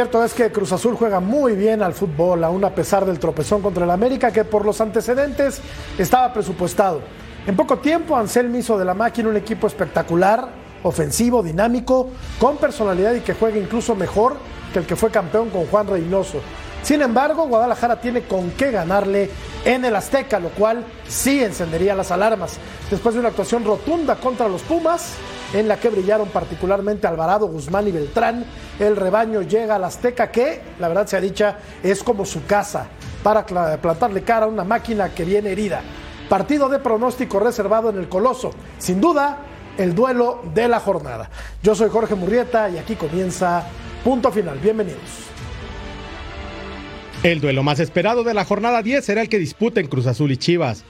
Cierto es que Cruz Azul juega muy bien al fútbol, aún a pesar del tropezón contra el América, que por los antecedentes estaba presupuestado. En poco tiempo, Anselmi hizo de la máquina un equipo espectacular, ofensivo, dinámico, con personalidad y que juega incluso mejor que el que fue campeón con Juan Reynoso. Sin embargo, Guadalajara tiene con qué ganarle en el Azteca, lo cual sí encendería las alarmas. Después de una actuación rotunda contra los Pumas, en la que brillaron particularmente Alvarado, Guzmán y Beltrán, el rebaño llega al Azteca, que, la verdad sea dicha, es como su casa, para plantarle cara a una máquina que viene herida. Partido de pronóstico reservado en el Coloso. Sin duda, el duelo de la jornada. Yo soy Jorge Murrieta y aquí comienza Punto Final. Bienvenidos. El duelo más esperado de la jornada 10 será el que disputen Cruz Azul y Chivas.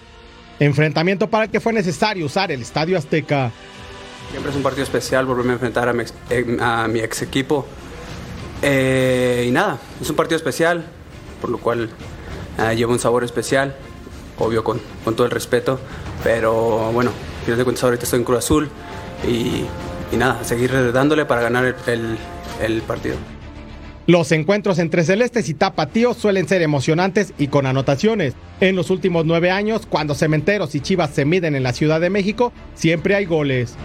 Enfrentamiento para el que fue necesario usar el Estadio Azteca. Siempre es un partido especial volverme a enfrentar a mi ex, equipo. Eh, y nada, es un partido especial, por lo cual eh, lleva un sabor especial, obvio con, todo el respeto, pero bueno, al final de cuentas ahorita estoy en Cruz Azul y, nada, seguir dándole para ganar el partido. Los encuentros entre celestes y tapatíos suelen ser emocionantes y con anotaciones. En los últimos nueve años, cuando Cementeros y Chivas se miden en la Ciudad de México, siempre hay goles.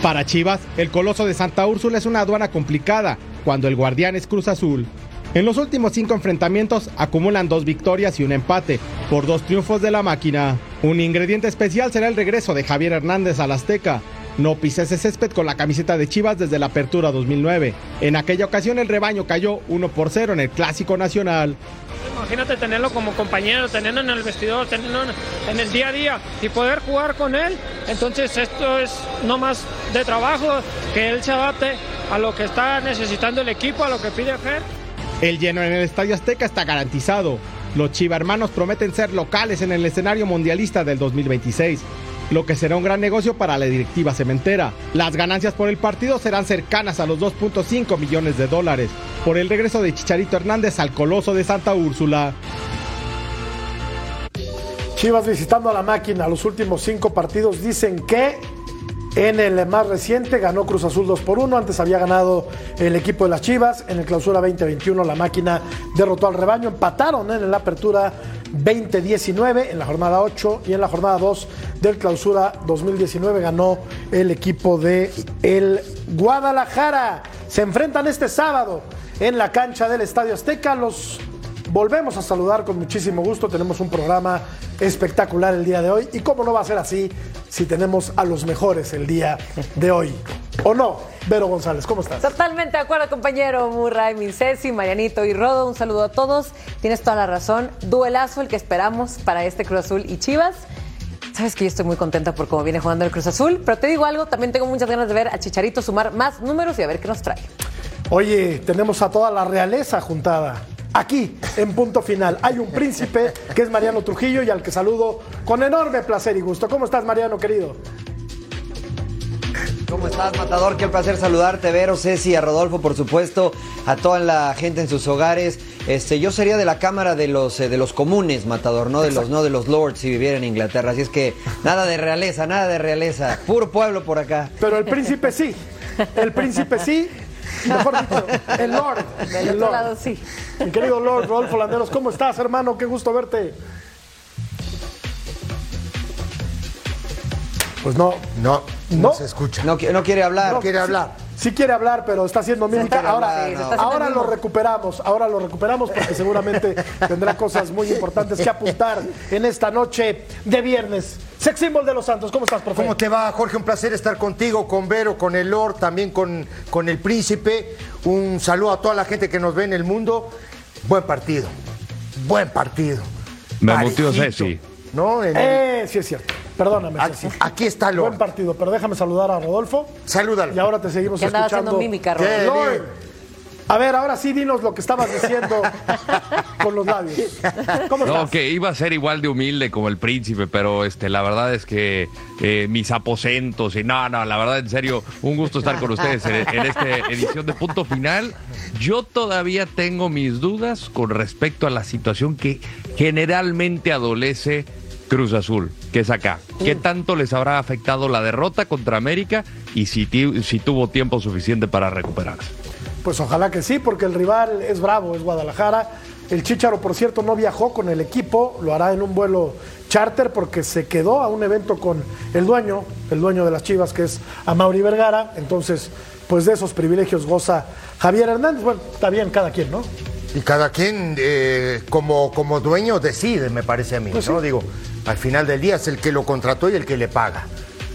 Para Chivas, el Coloso de Santa Úrsula es una aduana complicada, cuando el Guardián es Cruz Azul. En los últimos cinco enfrentamientos acumulan dos victorias y un empate, por dos triunfos de la máquina. Un ingrediente especial será el regreso de Javier Hernández al Azteca, no pisa ese césped con la camiseta de Chivas desde la apertura 2009. En aquella ocasión el rebaño cayó 1 por 0 en el Clásico Nacional. Imagínate tenerlo como compañero, tenerlo en el vestidor, tenerlo en el día a día y poder jugar con él. Entonces esto es no más de trabajo, que él se adapte a lo que está necesitando el equipo, a lo que pide Fer. El lleno en el Estadio Azteca está garantizado. Los Chiva hermanos prometen ser locales en el escenario mundialista del 2026 lo que será un gran negocio para la directiva cementera. Las ganancias por el partido serán cercanas a los 2.5 millones de dólares por el regreso de Chicharito Hernández al Coloso de Santa Úrsula. Chivas visitando a la máquina, los últimos cinco partidos dicen que en el más reciente ganó Cruz Azul 2 por 1, antes había ganado el equipo de las Chivas, en el clausura 2021 la máquina derrotó al rebaño, empataron en la apertura 2019 en la jornada 8 y en la jornada 2 del clausura 2019 ganó el equipo de el Guadalajara. Se enfrentan este sábado en la cancha del Estadio Azteca. Los volvemos a saludar con muchísimo gusto. Tenemos un programa espectacular el día de hoy. ¿Y cómo no va a ser así si tenemos a los mejores el día de hoy? ¿O no? Vero González, ¿cómo estás? Totalmente de acuerdo, compañero Murray, Mincesi, Marianito y Rodo. Un saludo a todos. Tienes toda la razón. Duelazo el que esperamos para este Cruz Azul y Chivas. Sabes que yo estoy muy contenta por cómo viene jugando el Cruz Azul, pero te digo algo, también tengo muchas ganas de ver a Chicharito sumar más números y a ver qué nos trae. Oye, tenemos a toda la realeza juntada. Aquí, en punto final, hay un príncipe que es Mariano Trujillo y al que saludo con enorme placer y gusto. ¿Cómo estás, Mariano, querido? ¿Cómo estás, Matador? Qué placer saludarte, Vero, Ceci, a Rodolfo, por supuesto, a toda la gente en sus hogares. Este, yo sería de la cámara de los eh, de los comunes, Matador, no de los no de los lords si viviera en Inglaterra. Así es que nada de realeza, nada de realeza, puro pueblo por acá. Pero el príncipe sí, el príncipe sí. Mejor dicho, el Lord. Del otro lado sí. Mi querido Lord Rodolfo Landeros, ¿cómo estás, hermano? Qué gusto verte. Pues no. No, no, se escucha. No, no quiere hablar. No quiere hablar. Sí quiere hablar, pero está haciendo mímica. quiere Ahora, lo recuperamos, ahora lo recuperamos porque seguramente tendrá cosas muy importantes que apuntar en esta noche de viernes. Sex Symbol de los Santos, ¿cómo estás, profe? ¿Cómo te va, Jorge? Un placer estar contigo, con Vero, con el Lord, también con, con el Príncipe. Un saludo a toda la gente que nos ve en el mundo. Buen partido. Buen partido. Me muteó Ceci. ¿No? En el- Eh, sí es cierto. Perdóname. aquí, aquí está Buen Lord. partido, pero déjame saludar a Rodolfo. Salúdalo. Y ahora te seguimos Que andaba escuchando. haciendo mímica, Qué Rodolfo. A ver, ahora sí dinos lo que estabas diciendo con los labios. ¿Cómo No, estás? que iba a ser igual de humilde como el príncipe, pero este, la verdad es que eh, mis aposentos y no, no, la verdad, en serio, un gusto estar con ustedes en, en esta edición de punto final. Yo todavía tengo mis dudas con respecto a la situación que generalmente adolece Cruz Azul, que es acá. ¿Qué tanto les habrá afectado la derrota contra América y si, tuvo tiempo suficiente para recuperarse? Pues ojalá que sí, porque el rival es bravo, es Guadalajara. El Chicharo, por cierto, no viajó con el equipo, lo hará en un vuelo charter porque se quedó a un evento con el dueño, el dueño de las Chivas, que es Amaury Vergara. Entonces, pues de esos privilegios goza Javier Hernández. Bueno, está bien cada quien, ¿no? Y cada quien eh, como, como dueño decide, me parece a mí, Pues ¿no? sí. Digo, al final del día es el que lo contrató y el que le paga.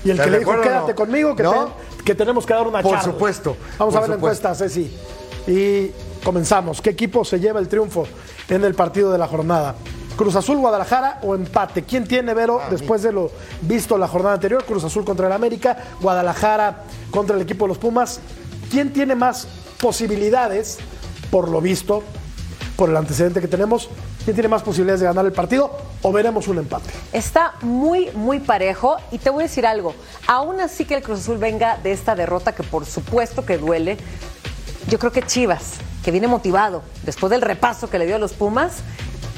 Y el ¿Estás que le dijo, quédate no? conmigo, que, ¿No? te- que tenemos que dar una Por charla. supuesto, Vamos por a ver supuesto. la encuesta, Ceci. Y comenzamos. ¿Qué equipo se lleva el triunfo en el partido de la jornada? Cruz Azul, Guadalajara o empate. ¿Quién tiene, Vero, después de lo visto la jornada anterior? Cruz Azul contra el América, Guadalajara contra el equipo de los Pumas. ¿Quién tiene más posibilidades, por lo visto, por el antecedente que tenemos? ¿Quién tiene más posibilidades de ganar el partido? ¿O veremos un empate? Está muy, muy parejo y te voy a decir algo. Aún así que el Cruz Azul venga de esta derrota que por supuesto que duele, yo creo que Chivas, que viene motivado después del repaso que le dio a los Pumas,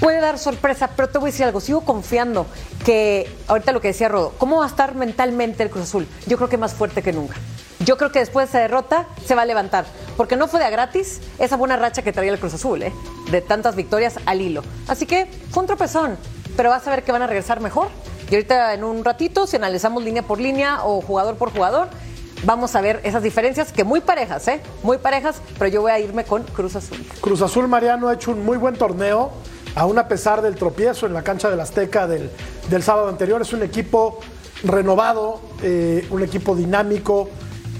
puede dar sorpresa, pero te voy a decir algo, sigo confiando que ahorita lo que decía Rodo, ¿cómo va a estar mentalmente el Cruz Azul? Yo creo que más fuerte que nunca. Yo creo que después de esa derrota se va a levantar, porque no fue de a gratis esa buena racha que traía el Cruz Azul, ¿eh? de tantas victorias al hilo. Así que fue un tropezón, pero vas a ver que van a regresar mejor. Y ahorita en un ratito, si analizamos línea por línea o jugador por jugador, vamos a ver esas diferencias que muy parejas, ¿eh? Muy parejas, pero yo voy a irme con Cruz Azul. Cruz Azul Mariano ha hecho un muy buen torneo, aún a pesar del tropiezo en la cancha del Azteca del, del sábado anterior. Es un equipo renovado, eh, un equipo dinámico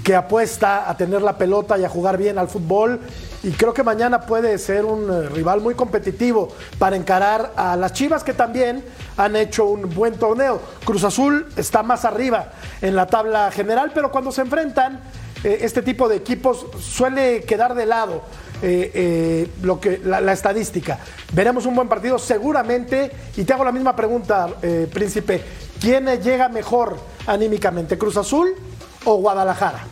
que apuesta a tener la pelota y a jugar bien al fútbol. Y creo que mañana puede ser un eh, rival muy competitivo para encarar a las Chivas que también han hecho un buen torneo. Cruz Azul está más arriba en la tabla general, pero cuando se enfrentan, eh, este tipo de equipos suele quedar de lado eh, lo que, la, la estadística. Veremos un buen partido seguramente. Y te hago la misma pregunta, Príncipe. ¿Quién llega mejor anímicamente, Cruz Azul o Guadalajara?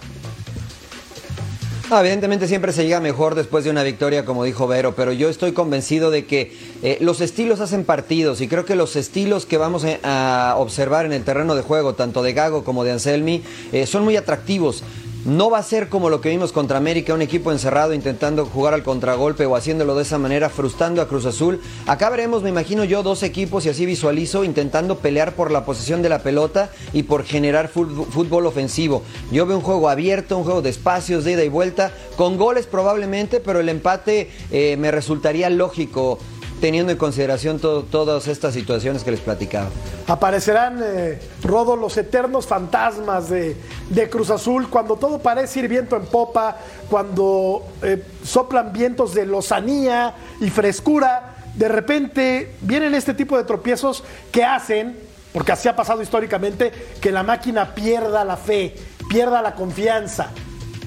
No, evidentemente siempre se llega mejor después de una victoria, como dijo Vero, pero yo estoy convencido de que eh, los estilos hacen partidos y creo que los estilos que vamos a, a observar en el terreno de juego, tanto de Gago como de Anselmi, eh, son muy atractivos. No va a ser como lo que vimos contra América, un equipo encerrado intentando jugar al contragolpe o haciéndolo de esa manera, frustrando a Cruz Azul. Acá veremos, me imagino yo, dos equipos y así visualizo, intentando pelear por la posesión de la pelota y por generar fútbol ofensivo. Yo veo un juego abierto, un juego de espacios, de ida y vuelta, con goles probablemente, pero el empate eh, me resultaría lógico teniendo en consideración to- todas estas situaciones que les platicaba. Aparecerán, eh, Rodo, los eternos fantasmas de, de Cruz Azul cuando todo parece ir viento en popa, cuando eh, soplan vientos de lozanía y frescura. De repente vienen este tipo de tropiezos que hacen, porque así ha pasado históricamente, que la máquina pierda la fe, pierda la confianza.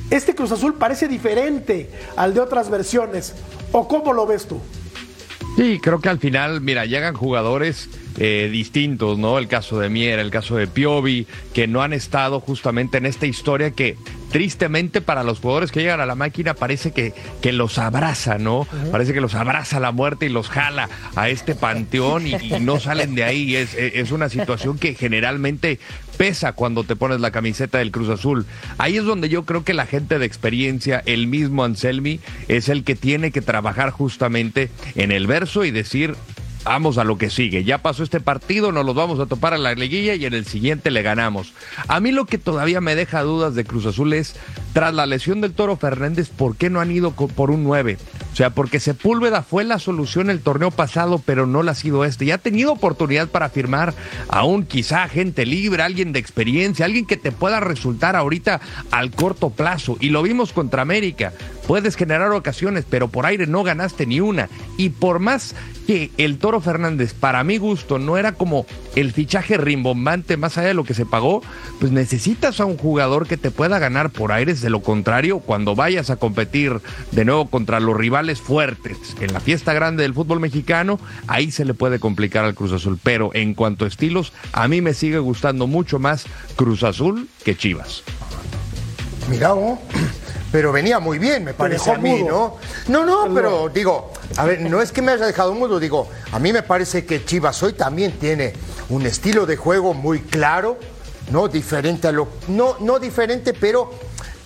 Este Cruz Azul parece diferente al de otras versiones. ¿O cómo lo ves tú? Sí, creo que al final, mira, llegan jugadores eh, distintos, ¿no? El caso de Mier, el caso de Piovi, que no han estado justamente en esta historia que tristemente para los jugadores que llegan a la máquina parece que, que los abraza, ¿no? Parece que los abraza la muerte y los jala a este panteón y, y no salen de ahí. Es, es una situación que generalmente pesa cuando te pones la camiseta del Cruz Azul. Ahí es donde yo creo que la gente de experiencia, el mismo Anselmi, es el que tiene que trabajar justamente en el verso y decir, vamos a lo que sigue. Ya pasó este partido, nos los vamos a topar a la liguilla y en el siguiente le ganamos. A mí lo que todavía me deja dudas de Cruz Azul es, tras la lesión del Toro Fernández, ¿por qué no han ido por un 9? O sea, porque Sepúlveda fue la solución el torneo pasado, pero no lo ha sido este. Y ha tenido oportunidad para firmar a un quizá agente libre, alguien de experiencia, alguien que te pueda resultar ahorita al corto plazo. Y lo vimos contra América. Puedes generar ocasiones, pero por aire no ganaste ni una. Y por más que el Toro Fernández, para mi gusto, no era como el fichaje rimbombante más allá de lo que se pagó, pues necesitas a un jugador que te pueda ganar por aires. De lo contrario, cuando vayas a competir de nuevo contra los rivales fuertes en la fiesta grande del fútbol mexicano, ahí se le puede complicar al Cruz Azul. Pero en cuanto a estilos, a mí me sigue gustando mucho más Cruz Azul que Chivas. Mira, oh, pero venía muy bien, me parece a mí, mudo. ¿no? No, no, pero digo, a ver, no es que me haya dejado mudo, digo, a mí me parece que Chivas hoy también tiene un estilo de juego muy claro, ¿no? Diferente a lo. No, no diferente, pero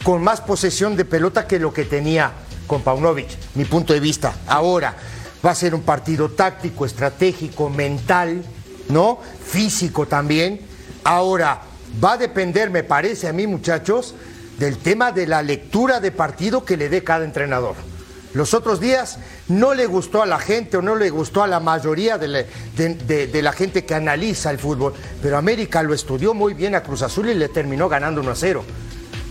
con más posesión de pelota que lo que tenía con Paunovic, mi punto de vista. Ahora, va a ser un partido táctico, estratégico, mental, ¿no? Físico también. Ahora, va a depender, me parece a mí, muchachos, del tema de la lectura de partido que le dé cada entrenador. Los otros días no le gustó a la gente o no le gustó a la mayoría de la, gente que analiza el fútbol, pero América lo estudió muy bien a Cruz Azul y le terminó ganando 1 a 0.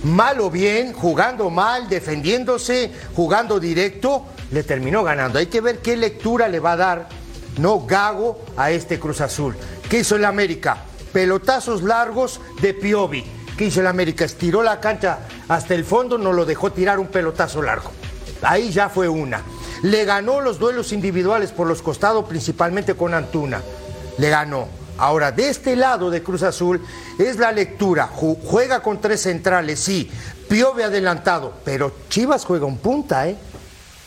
Mal o bien, jugando mal, defendiéndose, jugando directo, le terminó ganando. Hay que ver qué lectura le va a dar, no Gago, a este Cruz Azul. ¿Qué hizo el América? Pelotazos largos de Piovi. ¿Qué hizo el América? Estiró la cancha hasta el fondo, no lo dejó tirar un pelotazo largo. Ahí ya fue una. Le ganó los duelos individuales por los costados, principalmente con Antuna. Le ganó. Ahora, de este lado de Cruz Azul es la lectura. Ju- Juega con tres centrales, sí. Piove adelantado, pero Chivas juega un punta, ¿eh?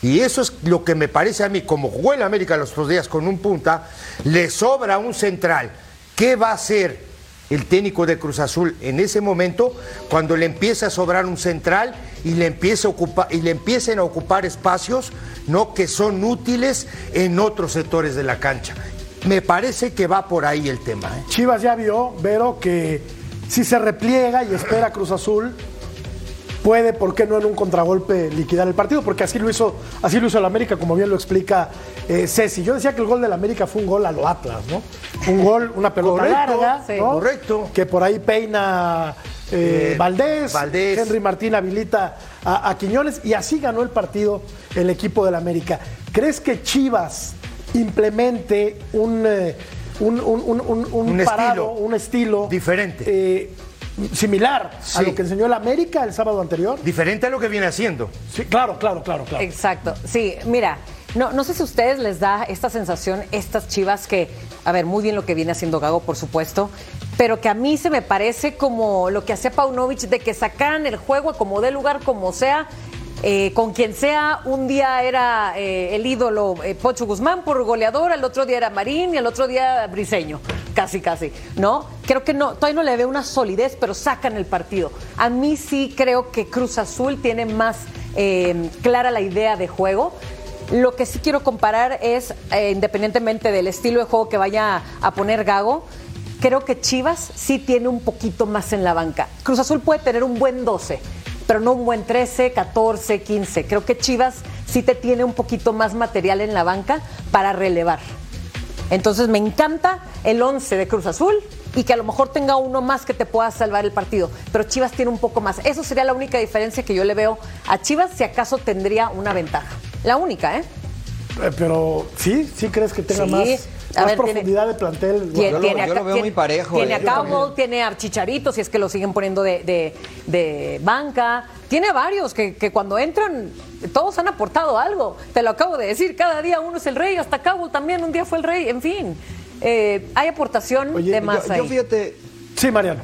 Y eso es lo que me parece a mí, como jugó el América los otros días con un punta, le sobra un central. ¿Qué va a hacer el técnico de Cruz Azul en ese momento cuando le empieza a sobrar un central y le, empieza a ocupar, y le empiecen a ocupar espacios ¿no? que son útiles en otros sectores de la cancha? Me parece que va por ahí el tema. ¿eh? Chivas ya vio, Vero, que si se repliega y espera Cruz Azul, puede, ¿por qué no en un contragolpe liquidar el partido? Porque así lo hizo, así lo hizo el América, como bien lo explica eh, Ceci. Yo decía que el gol del América fue un gol a lo Atlas, ¿no? Un gol, una pelota Correcto, larga, sí. ¿no? Correcto. Que por ahí peina eh, Eh, Valdés, Valdés. Henry Martín habilita a, a Quiñones y así ganó el partido el equipo del América. ¿Crees que Chivas implemente un, eh, un, un- un- un- un Un parado, estilo. un estilo Diferente. eh, similar a lo que enseñó el América el sábado anterior? Diferente a lo que viene haciendo. Sí, claro, claro, claro, claro. Exacto. Sí, mira, no, no sé si a ustedes les da esta sensación, estas chivas que, a ver, muy bien lo que viene haciendo Gago, por supuesto, pero que a mí se me parece como lo que hacía Paunovic, de que sacaran el juego como dé lugar, como sea. Eh, con quien sea, un día era eh, el ídolo eh, Pocho Guzmán por goleador, el otro día era Marín y el otro día Briseño, casi, casi, ¿no? Creo que no, todavía no le veo una solidez, pero sacan el partido. A mí sí creo que Cruz Azul tiene más clara la idea de juego. Lo que sí quiero comparar es, independientemente del estilo de juego que vaya a poner Gago, creo que Chivas sí tiene un poquito más en la banca. Cruz Azul puede tener un buen 12, pero no un buen 13, 14, 15. Creo que Chivas sí te tiene un poquito más material en la banca para relevar. Entonces me encanta el 11 de Cruz Azul y que a lo mejor tenga uno más que te pueda salvar el partido, pero Chivas tiene un poco más. Eso sería la única diferencia que yo le veo a Chivas si acaso tendría una ventaja. La única, ¿eh? Eh, pero sí, sí crees que tenga Sí. más, A más ver, tiene- profundidad de plantel. Tie- Yo lo- tiene yo a- lo veo tiene- muy parejo, Tiene eh. a Cowell, tiene a Chicharito, si es que lo siguen poniendo de, de- de banca. Tiene varios que, que cuando entran, todos han aportado algo. Te lo acabo de decir, cada día uno es el rey, hasta Cowell también un día fue el rey, en fin. Eh, hay aportación Oye, de más yo, ahí. yo fíjate, Sí, Mariano.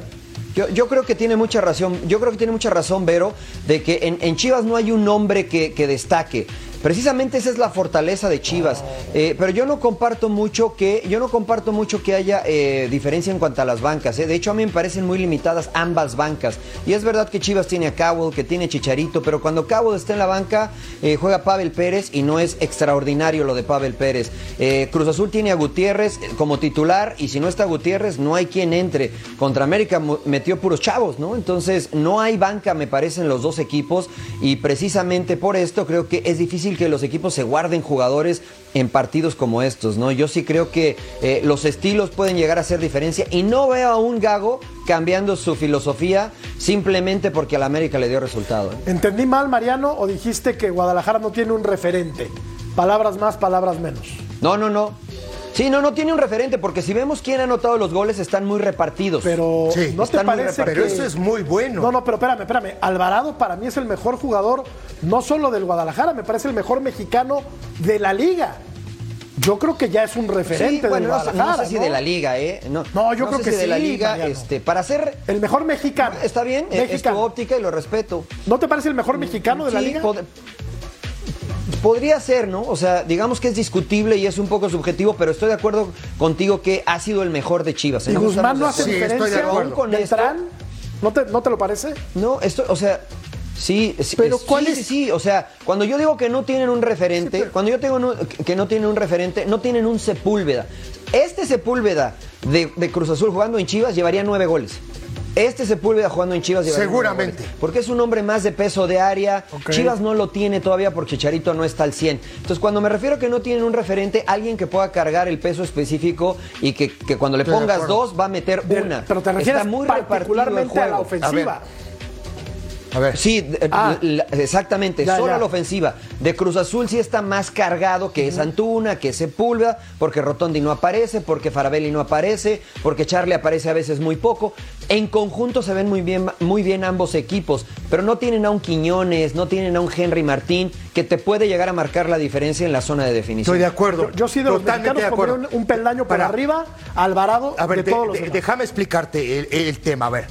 Yo, yo creo que tiene mucha razón, yo creo que tiene mucha razón, Vero, de que en, en Chivas no hay un nombre que, que destaque. Precisamente esa es la fortaleza de Chivas. Eh, pero yo no comparto mucho que, yo no comparto mucho que haya eh, diferencia en cuanto a las bancas. eh. De hecho, a mí me parecen muy limitadas ambas bancas. Y es verdad que Chivas tiene a Cowell, que tiene Chicharito, pero cuando Cowell está en la banca, juega Pavel Pérez y no es extraordinario lo de Pavel Pérez. Cruz Azul tiene a Gutiérrez como titular y si no está Gutiérrez, no hay quien entre. Contra América metió puros chavos, ¿no? Entonces, no hay banca, me parecen los dos equipos y precisamente por esto creo que es difícil que los equipos se guarden jugadores en partidos como estos, ¿no? Yo sí creo que eh, los estilos pueden llegar a hacer diferencia y no veo a un Gago cambiando su filosofía simplemente porque a la América le dio resultado. ¿eh? ¿Entendí mal, Mariano, o dijiste que Guadalajara no tiene un referente? Palabras más, palabras menos. No, no, no. Sí, no, no tiene un referente porque si vemos quién ha anotado los goles están muy repartidos. Pero Sí, ¿no te parece Pero eso es muy bueno. No, no, pero espérame, espérame. Alvarado para mí es el mejor jugador, no solo del Guadalajara, me parece el mejor mexicano de la liga. Yo creo que ya es un referente Sí, bueno, del Guadalajara. no sé si de la liga, ¿eh? No, No, yo creo sé que si de la sí, liga, Mariano. este, para hacer... El mejor mexicano. Está bien, eh, es tu Mexicano. óptica y lo respeto. ¿No te parece el mejor mexicano de la Sí, liga? Pod- Podría ser, ¿no? O sea, digamos que es discutible y es un poco subjetivo, pero estoy de acuerdo contigo que ha sido el mejor de Chivas. Y En eso Guzmán no hace Sí, estoy de diferencia acuerdo. Con de esto- Trán? ¿No te, ¿No te lo parece? No, esto, o sea, Sí, sí, Pero ¿cuál sí, es- sí, sí, o sea, cuando yo digo que no tienen un referente, cuando yo tengo que no tienen un referente, no tienen un Sepúlveda. Este Sepúlveda de, de Cruz Azul jugando en Chivas llevaría nueve goles. Este Sepúlveda jugando en Chivas Seguramente. Porque es un hombre más de peso de área. Chivas no lo tiene todavía porque Chicharito no está al 100. Entonces, cuando me refiero a que no tienen un referente, alguien que pueda cargar el peso específico y que, que cuando le pongas dos va a meter una. pero te refieres Está muy repartido el particularmente a la ofensiva. A ver. Sí, de- Ah. la- exactamente, Ya, solo ya. la ofensiva. De Cruz Azul sí está más cargado que es Antuna, que es Sepúlveda, porque Rotondi no aparece, porque Farabelli no aparece, porque Charlie aparece a veces muy poco. En conjunto se ven muy bien, muy bien ambos equipos, pero no tienen a un Quiñones, no tienen a un Henry Martín que te puede llegar a marcar la diferencia en la zona de definición. Estoy de acuerdo. Yo, yo sí de los Totalmente mexicanos de acuerdo. un, un peldaño Para- arriba a Alvarado A ver, de de- todos los de- déjame explicarte el, el tema. A ver,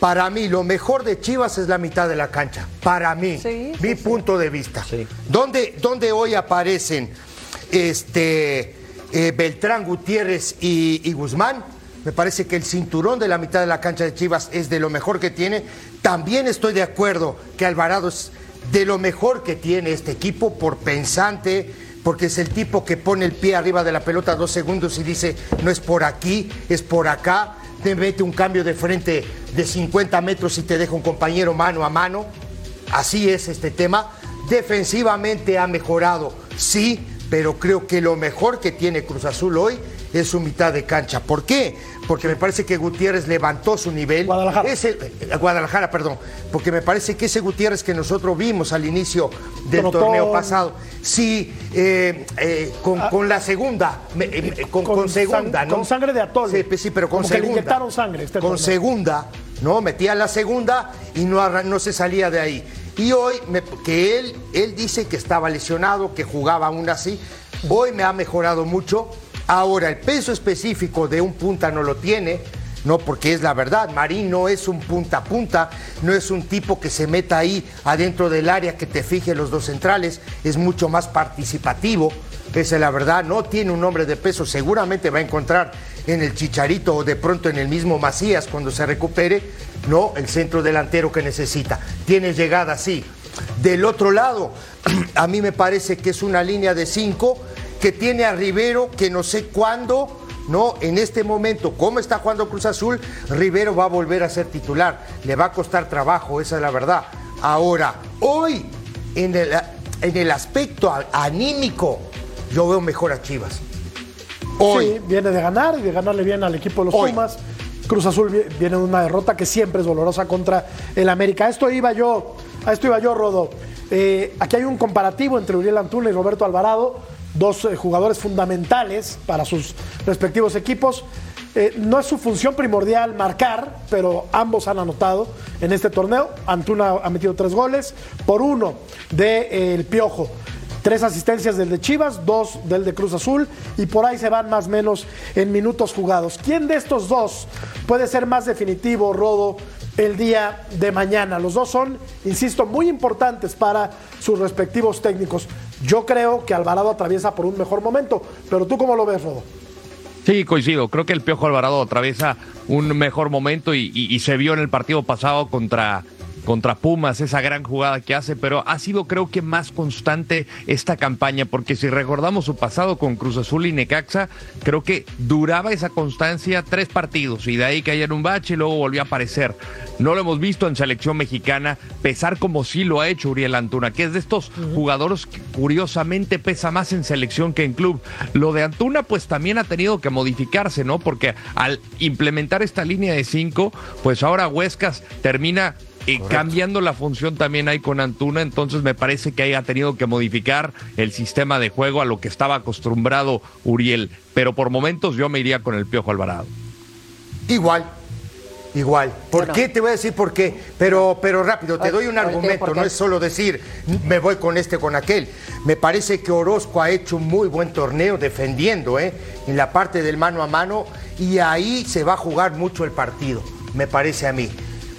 para mí lo mejor de Chivas es la mitad de la cancha. Para mí, Sí, mi sí, punto de vista. Sí. ¿Dónde, dónde hoy aparecen este, eh, Beltrán, Gutiérrez y, y Guzmán? Me parece que el cinturón de la mitad de la cancha de Chivas es de lo mejor que tiene. También estoy de acuerdo que Alvarado es de lo mejor que tiene este equipo por pensante, porque es el tipo que pone el pie arriba de la pelota dos segundos y dice, no es por aquí, es por acá. Te mete un cambio de frente de 50 metros y te deja un compañero mano a mano. Así es este tema. Defensivamente ha mejorado, sí, pero creo que lo mejor que tiene Cruz Azul hoy es su mitad de cancha. ¿Por qué? Porque me parece que Gutiérrez levantó su nivel. Guadalajara. Ese, eh, Guadalajara, perdón. Porque me parece que ese Gutiérrez que nosotros vimos al inicio del Trotón. torneo pasado, sí, eh, eh, con, con la segunda, eh, con, Con con segunda, sang- ¿no? con sangre de atole. Sí, sí, pero con Como que le segunda. inyectaron sangre este con torneo. segunda, ¿no? Metía la segunda y no, no se salía de ahí. Y hoy, me- que él, él dice que estaba lesionado, que jugaba aún así. Hoy me ha mejorado mucho. Ahora, el peso específico de un punta no lo tiene, no porque es la verdad. Marín no es un punta a punta, no es un tipo que se meta ahí adentro del área que te fije los dos centrales, es mucho más participativo. Esa es la verdad, no tiene un hombre de peso, seguramente va a encontrar en el Chicharito o de pronto en el mismo Macías cuando se recupere, no el centro delantero que necesita. Tiene llegada, sí. Del otro lado, a mí me parece que es una línea de cinco que tiene a Rivero que no sé cuándo, no, en este momento, como está jugando Cruz Azul, Rivero va a volver a ser titular. Le va a costar trabajo, esa es la verdad. Ahora, hoy, en el, en el aspecto anímico, yo veo mejor a Chivas. Hoy. Sí, viene de ganar y de ganarle bien al equipo de los Hoy. Pumas. Cruz Azul vi- viene de una derrota que siempre es dolorosa contra el América. Esto iba yo, a esto iba yo, Rodo. Eh, aquí hay un comparativo entre Uriel Antuna y Roberto Alvarado, dos eh, jugadores fundamentales para sus respectivos equipos. Eh, no es su función primordial marcar, pero ambos han anotado en este torneo. Antuna ha metido tres goles por uno del Piojo. Tres asistencias del de Chivas, dos del de Cruz Azul y por ahí se van más o menos en minutos jugados. ¿Quién de estos dos puede ser más definitivo, Rodo, el día de mañana? Los dos son, insisto, muy importantes para sus respectivos técnicos. Yo creo que Alvarado atraviesa por un mejor momento, pero tú cómo lo ves, Rodo? Sí, coincido. Creo que el Piojo Alvarado atraviesa un mejor momento y, y- y se vio en el partido pasado contra, contra Pumas, esa gran jugada que hace, pero ha sido creo que más constante esta campaña, porque si recordamos su pasado con Cruz Azul y Necaxa, creo que duraba esa constancia tres partidos y de ahí caía en un bache y luego volvió a aparecer. No lo hemos visto en selección mexicana pesar como sí lo ha hecho Uriel Antuna, que es de estos jugadores que curiosamente pesa más en selección que en club. Lo de Antuna pues también ha tenido que modificarse, ¿no? Porque al implementar esta línea de cinco, pues ahora Huescas termina eh, cambiando la función también ahí con Antuna, entonces me parece que ahí ha tenido que modificar el sistema de juego a lo que estaba acostumbrado Uriel, pero por momentos yo me iría con el Piojo Alvarado. Igual, igual. ¿Por Bueno. qué? Te voy a decir por qué. Pero, pero rápido, te doy un argumento, no es solo decir me voy con este, con aquel. Me parece que Orozco ha hecho un muy buen torneo defendiendo, ¿eh? En la parte del mano a mano y ahí se va a jugar mucho el partido, me parece a mí.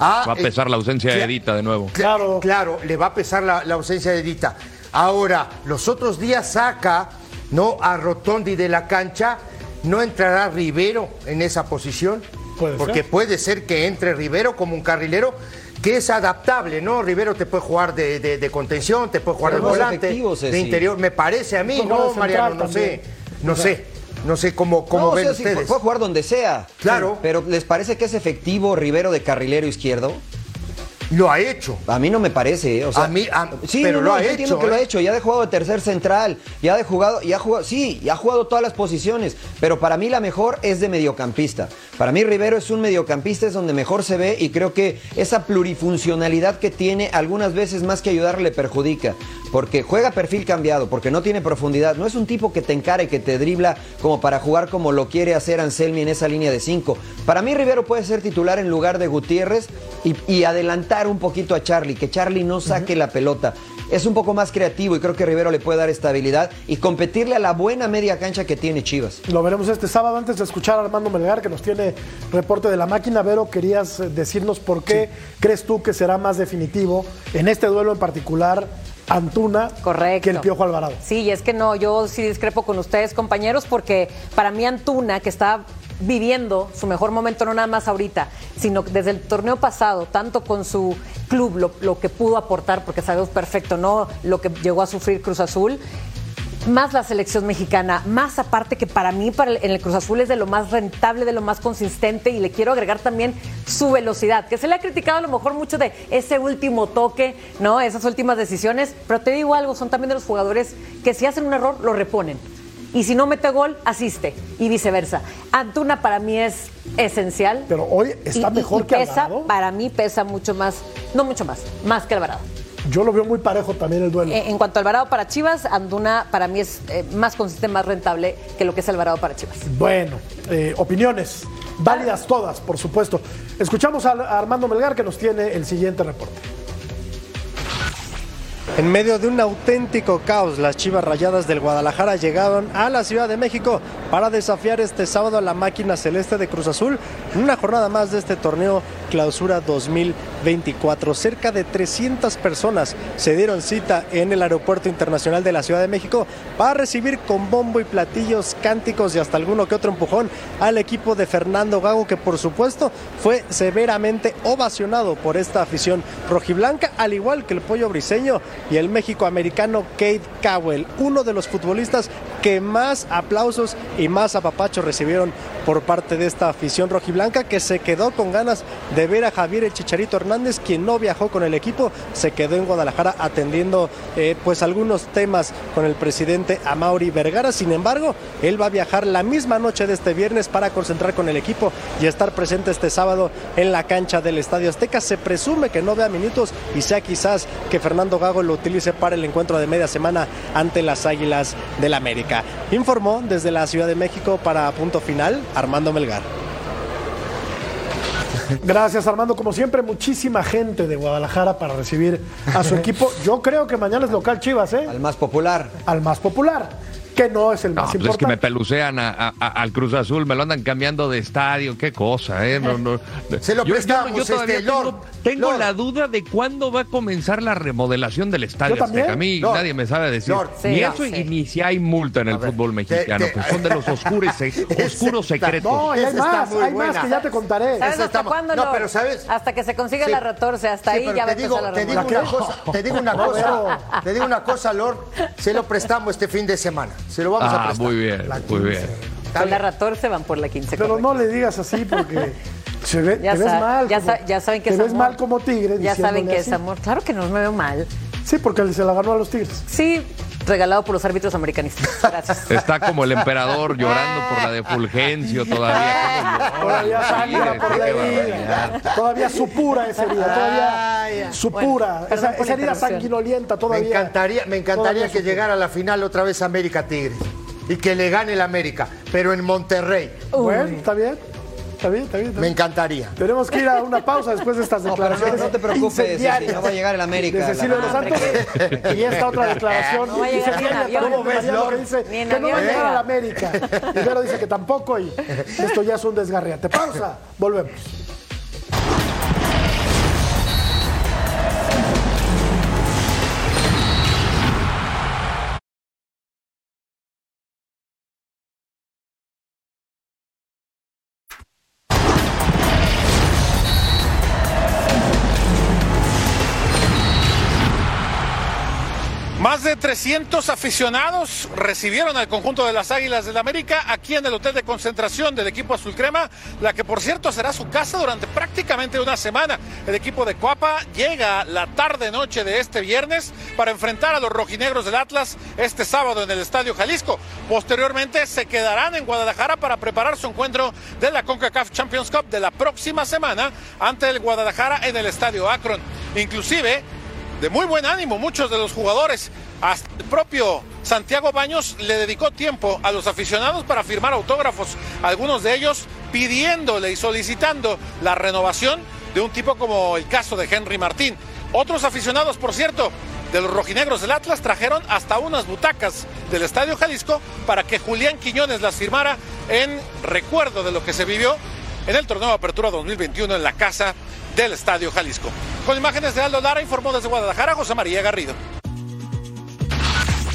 Ah, Va a eh, pesar la ausencia de Edita de nuevo. Claro. Claro, le va a pesar la, la ausencia de Edita. Ahora, los otros días saca ¿no? a Rotondi de la cancha, no entrará Rivero en esa posición. Puede porque ser. puede ser que entre Rivero como un carrilero que es adaptable, ¿no? Rivero te puede jugar de, de- de contención, te puede jugar de Pero más volante, efectivo, de interior, me parece a mí, ¿no, de Mariano? No también. sé, no sé, no sé cómo, cómo No, o ven sea, ustedes. puede jugar donde sea. Claro. Pero ¿les parece que es efectivo Rivero de carrilero izquierdo? Lo ha hecho. A mí no me parece, ¿eh? o sea, A mí- a- sí, pero no, lo no, ha yo hecho, que lo ha ¿eh? hecho, ya ha jugado de tercer central, ya ha jugado, ya ha jugado, sí, ya ha jugado todas las posiciones, pero para mí la mejor es de mediocampista. Para mí Rivero es un mediocampista, es donde mejor se ve y creo que esa plurifuncionalidad que tiene algunas veces más que ayudarle le perjudica, porque juega perfil cambiado, porque no tiene profundidad, no es un tipo que te encara y que te dribla como para jugar como lo quiere hacer Anselmi en esa línea de cinco. Para mí Rivero puede ser titular en lugar de Gutiérrez y, y adelantar un poquito a Charlie, que Charlie no saque la pelota. Es un poco más creativo y creo que Rivero le puede dar estabilidad y competirle a la buena media cancha que tiene Chivas. Lo veremos este sábado antes de escuchar a Armando Melgar que nos tiene reporte de la máquina. Vero, querías eh, decirnos por qué crees tú que será más definitivo en este duelo en particular Antuna Correcto. que el Piojo Alvarado. Sí, y es que no, yo sí discrepo con ustedes, compañeros, porque para mí Antuna, que está viviendo su mejor momento, no nada más ahorita, sino desde el torneo pasado, tanto con su club, lo, que pudo aportar, porque sabemos perfecto, ¿no? Lo que llegó a sufrir Cruz Azul. Más la selección mexicana, más aparte que para mí para en el Cruz Azul es de lo más rentable, de lo más consistente y le quiero agregar también su velocidad, que se le ha criticado a lo mejor mucho de ese último toque, ¿no? Esas últimas decisiones, pero te digo algo, son también de los jugadores que si hacen un error lo reponen. Y si no mete gol, asiste y viceversa. Antuna para mí es esencial. Pero hoy está Y- mejor y que pesa, Alvarado. Para mí pesa mucho más, no mucho más, más que Alvarado. Yo lo veo muy parejo también el duelo. Eh, En cuanto a Alvarado para Chivas, Antuna para mí es eh, más consistente, más rentable que lo que es Alvarado para Chivas. Bueno, eh, opiniones, válidas todas, por supuesto. Escuchamos a Armando Melgar que nos tiene el siguiente reporte. En medio de un auténtico caos, las Chivas Rayadas del Guadalajara llegaron a la Ciudad de México para desafiar este sábado a la máquina celeste de Cruz Azul en una jornada más de este torneo Clausura 2024. Cerca de 300 personas se dieron cita en el Aeropuerto Internacional de la Ciudad de México para recibir con bombo y platillos, cánticos y hasta alguno que otro empujón al equipo de Fernando Gago, que por supuesto fue severamente ovacionado por esta afición rojiblanca, al igual que el pollo briseño y el México americano Kate Cowell, uno de los futbolistas que más aplausos y más apapachos recibieron por parte de esta afición rojiblanca que se quedó con ganas de ver a Javier el Chicharito Hernández, quien no viajó con el equipo, se quedó en Guadalajara atendiendo eh, pues algunos temas con el presidente Amauri Vergara. Sin embargo, él va a viajar la misma noche de este viernes para concentrar con el equipo y estar presente este sábado en la cancha del Estadio Azteca. Se presume que no vea minutos y sea quizás que Fernando Gago lo utilice para el encuentro de media semana ante las Águilas del América. Informó desde la Ciudad de México para Punto Final Armando Melgar. Gracias Armando, como siempre, muchísima gente de Guadalajara para recibir a su equipo. Yo creo que mañana es local Chivas, ¿eh? Al más popular. Al más popular, que no es el No, más pues es que me importante. pelucean a- a- a- al Cruz Azul, me lo andan cambiando de estadio, qué cosa, ¿eh? No, no. Se lo prestamos, todavía este, tengo, Lord, tengo Lord. la duda de cuándo va a comenzar la remodelación del estadio Yo también. A mí Lord, nadie me sabe decir Lord. ni Sí, eso sí. y ni si hay multa en el fútbol mexicano, te- que son de los oscuros, oscuros secretos. No, hay más, hay más que ya te contaré. ¿Sabes Esa hasta está- cuándo no, pero ¿sabes? Hasta que se consiga Sí. la 14, hasta Sí, ahí ya va a te digo, empezar la te digo remodelación. una cosa, te digo una cosa, te digo una cosa, Lord, se lo prestamos este fin de semana, se lo vamos a Ah, prestar. muy bien, La muy 15. bien. Está Con la bien. 14 van por la 15. Pero correcto. no le digas así porque se ve- Ya te ves mal. ya como- sa- ya saben que te es ves amor. mal como tigre. Ya saben que es así. amor. Claro que no me veo mal. Sí, porque él se la ganó a los tigres. Sí, regalado por los árbitros americanistas. Gracias. Está como el emperador llorando por la de Fulgencio todavía. Todavía sangra por la herida. Todavía supura esa herida. Todavía supura. Bueno, esa, esa herida sanguinolienta Me todavía. encantaría, me encantaría que supura. llegara a la final otra vez América Tigres y que le gane el América, pero en Monterrey. Bueno, está bien. Está bien, está bien. está Me bien. encantaría. Tenemos que ir a una pausa después de estas no, declaraciones. no te preocupes, Ceci, no va a llegar el América. De Cecilio de los La- Santos. Y esta otra declaración. No va a llegar Dice ni en Kenia avión. ¿Cómo ves, Lord? que dice no va a llegar a llega. la América. Rivero dice que tampoco y esto ya es un desgarriate. Pausa. Volvemos. De 300 aficionados recibieron al conjunto de las Águilas del América aquí en el hotel de concentración del equipo azul crema, la que por cierto será su casa durante prácticamente una semana. El equipo de Coapa llega la tarde noche de este viernes para enfrentar a los rojinegros del Atlas este sábado en el Estadio Jalisco. Posteriormente se quedarán en Guadalajara para preparar su encuentro de la CONCACAF Champions Cup de la próxima semana ante el Guadalajara en el Estadio Akron. Inclusive de muy buen ánimo muchos de los jugadores. El propio Santiago Baños le dedicó tiempo a los aficionados para firmar autógrafos, algunos de ellos pidiéndole y solicitando la renovación de un tipo como el caso de Henry Martín. Otros aficionados, por cierto, de los rojinegros del Atlas trajeron hasta unas butacas del Estadio Jalisco para que Julián Quiñones las firmara en recuerdo de lo que se vivió en el torneo de apertura 2021 en la casa del Estadio Jalisco. Con imágenes de Aldo Lara informó desde Guadalajara José María Garrido.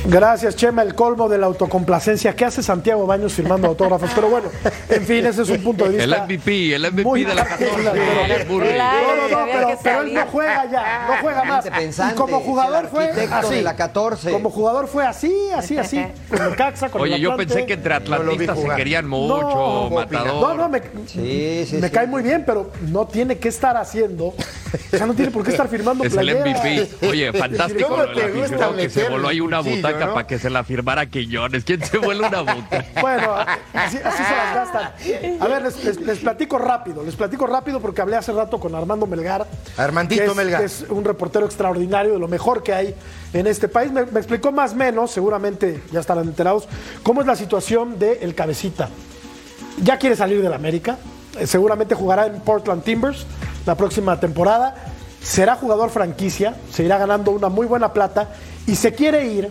Gracias, Chema, el colmo de la autocomplacencia. ¿Qué hace Santiago Baños firmando autógrafos? Pero bueno, en fin, ese es un punto de vista. El MVP, el MVP muy de la particular, 14. pero- Burri. No, no, pero, él no juega ya, no juega más. Mente pensante, y como jugador el fue así. de la 14. Como jugador fue así, así, así. Con el Caxa, con Oye, el yo pensé que entre atlantistas se querían mucho, No, matador. No, no, me, Sí, sí, me sí. cae muy bien, pero no tiene que estar haciendo. O sea, no tiene por qué estar firmando Es el. MVP. Oye, fantástico ¿Cómo lo del te gusta aficionado que se voló ahí una butaca no? para que se la firmara Quiñones. ¿Quién se vuelve una butaca? Bueno, así, así se las gastan. A ver, les, les- les platico rápido, les platico rápido porque hablé hace rato con Armando Melgar. Armandito que es, Melgar. que es un reportero extraordinario, de lo mejor que hay en este país. Me, me explicó más o menos, seguramente ya estarán enterados, cómo es la situación del cabecita. Ya quiere salir del América, eh, seguramente jugará en Portland Timbers la próxima temporada. Será jugador franquicia, se irá ganando una muy buena plata y se quiere ir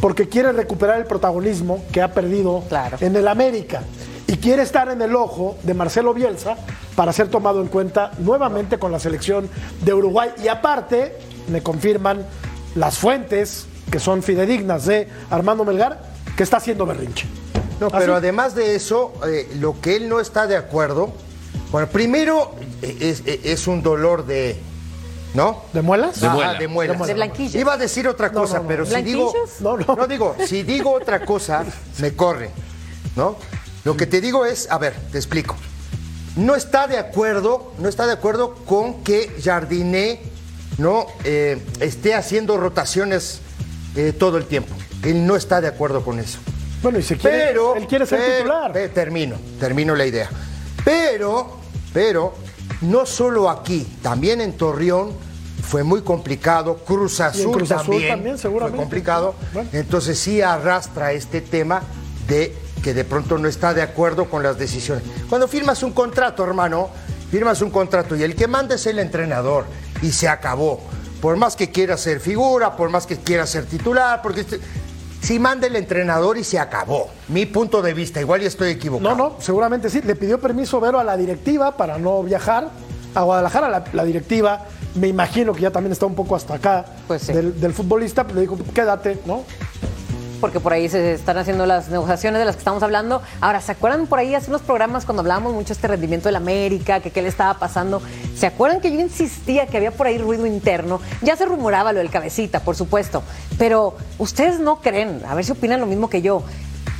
porque quiere recuperar el protagonismo que ha perdido Claro. en el América y quiere estar en el ojo de Marcelo Bielsa para ser tomado en cuenta nuevamente con la selección de Uruguay. Y aparte, me confirman las fuentes que son fidedignas de Armando Melgar, que está haciendo berrinche. No, ¿Ah, pero además de eso, eh, lo que él no está de acuerdo, bueno, primero eh, es, eh, es un dolor de, ¿no? ¿De muelas? De Ajá, muela. de muelas. De blanquillas. Iba a decir otra cosa, no, no. pero si digo. No, no. digo, si digo otra cosa, me corre, ¿no? Lo que te digo es, a ver, te explico. No está de acuerdo, no está de acuerdo con que Jardiné no Eh, esté haciendo rotaciones eh, todo el tiempo. Él no está de acuerdo con eso. Bueno, y se quiere, Pero, él quiere ser pero- titular. pe- termino, termino la idea. Pero, pero, no solo aquí, también en Torreón fue muy complicado, Cruz Azul, Cruz Azul también, también, seguramente. fue complicado. Bueno. Entonces sí arrastra este tema de que de pronto no está de acuerdo con las decisiones. Cuando firmas un contrato, hermano, firmas un contrato y el que manda es el entrenador y se acabó. Por más que quiera ser figura, por más que quiera ser titular, porque si manda el entrenador y se acabó. Mi punto de vista, igual ya estoy equivocado. No, no, seguramente sí. Le pidió permiso Vero a la directiva para no viajar a Guadalajara. La, la directiva, me imagino que ya también está un poco hasta acá Pues sí. del, del futbolista, pero le dijo, quédate, ¿no? Porque por ahí se están haciendo las negociaciones de las que estamos hablando. Ahora, ¿se acuerdan por ahí hace unos programas cuando hablábamos mucho de este rendimiento del América, que qué le estaba pasando? ¿Se acuerdan que yo insistía que había por ahí ruido interno? Ya se rumoraba lo del cabecita, por supuesto, pero ustedes no creen, a ver si opinan lo mismo que yo.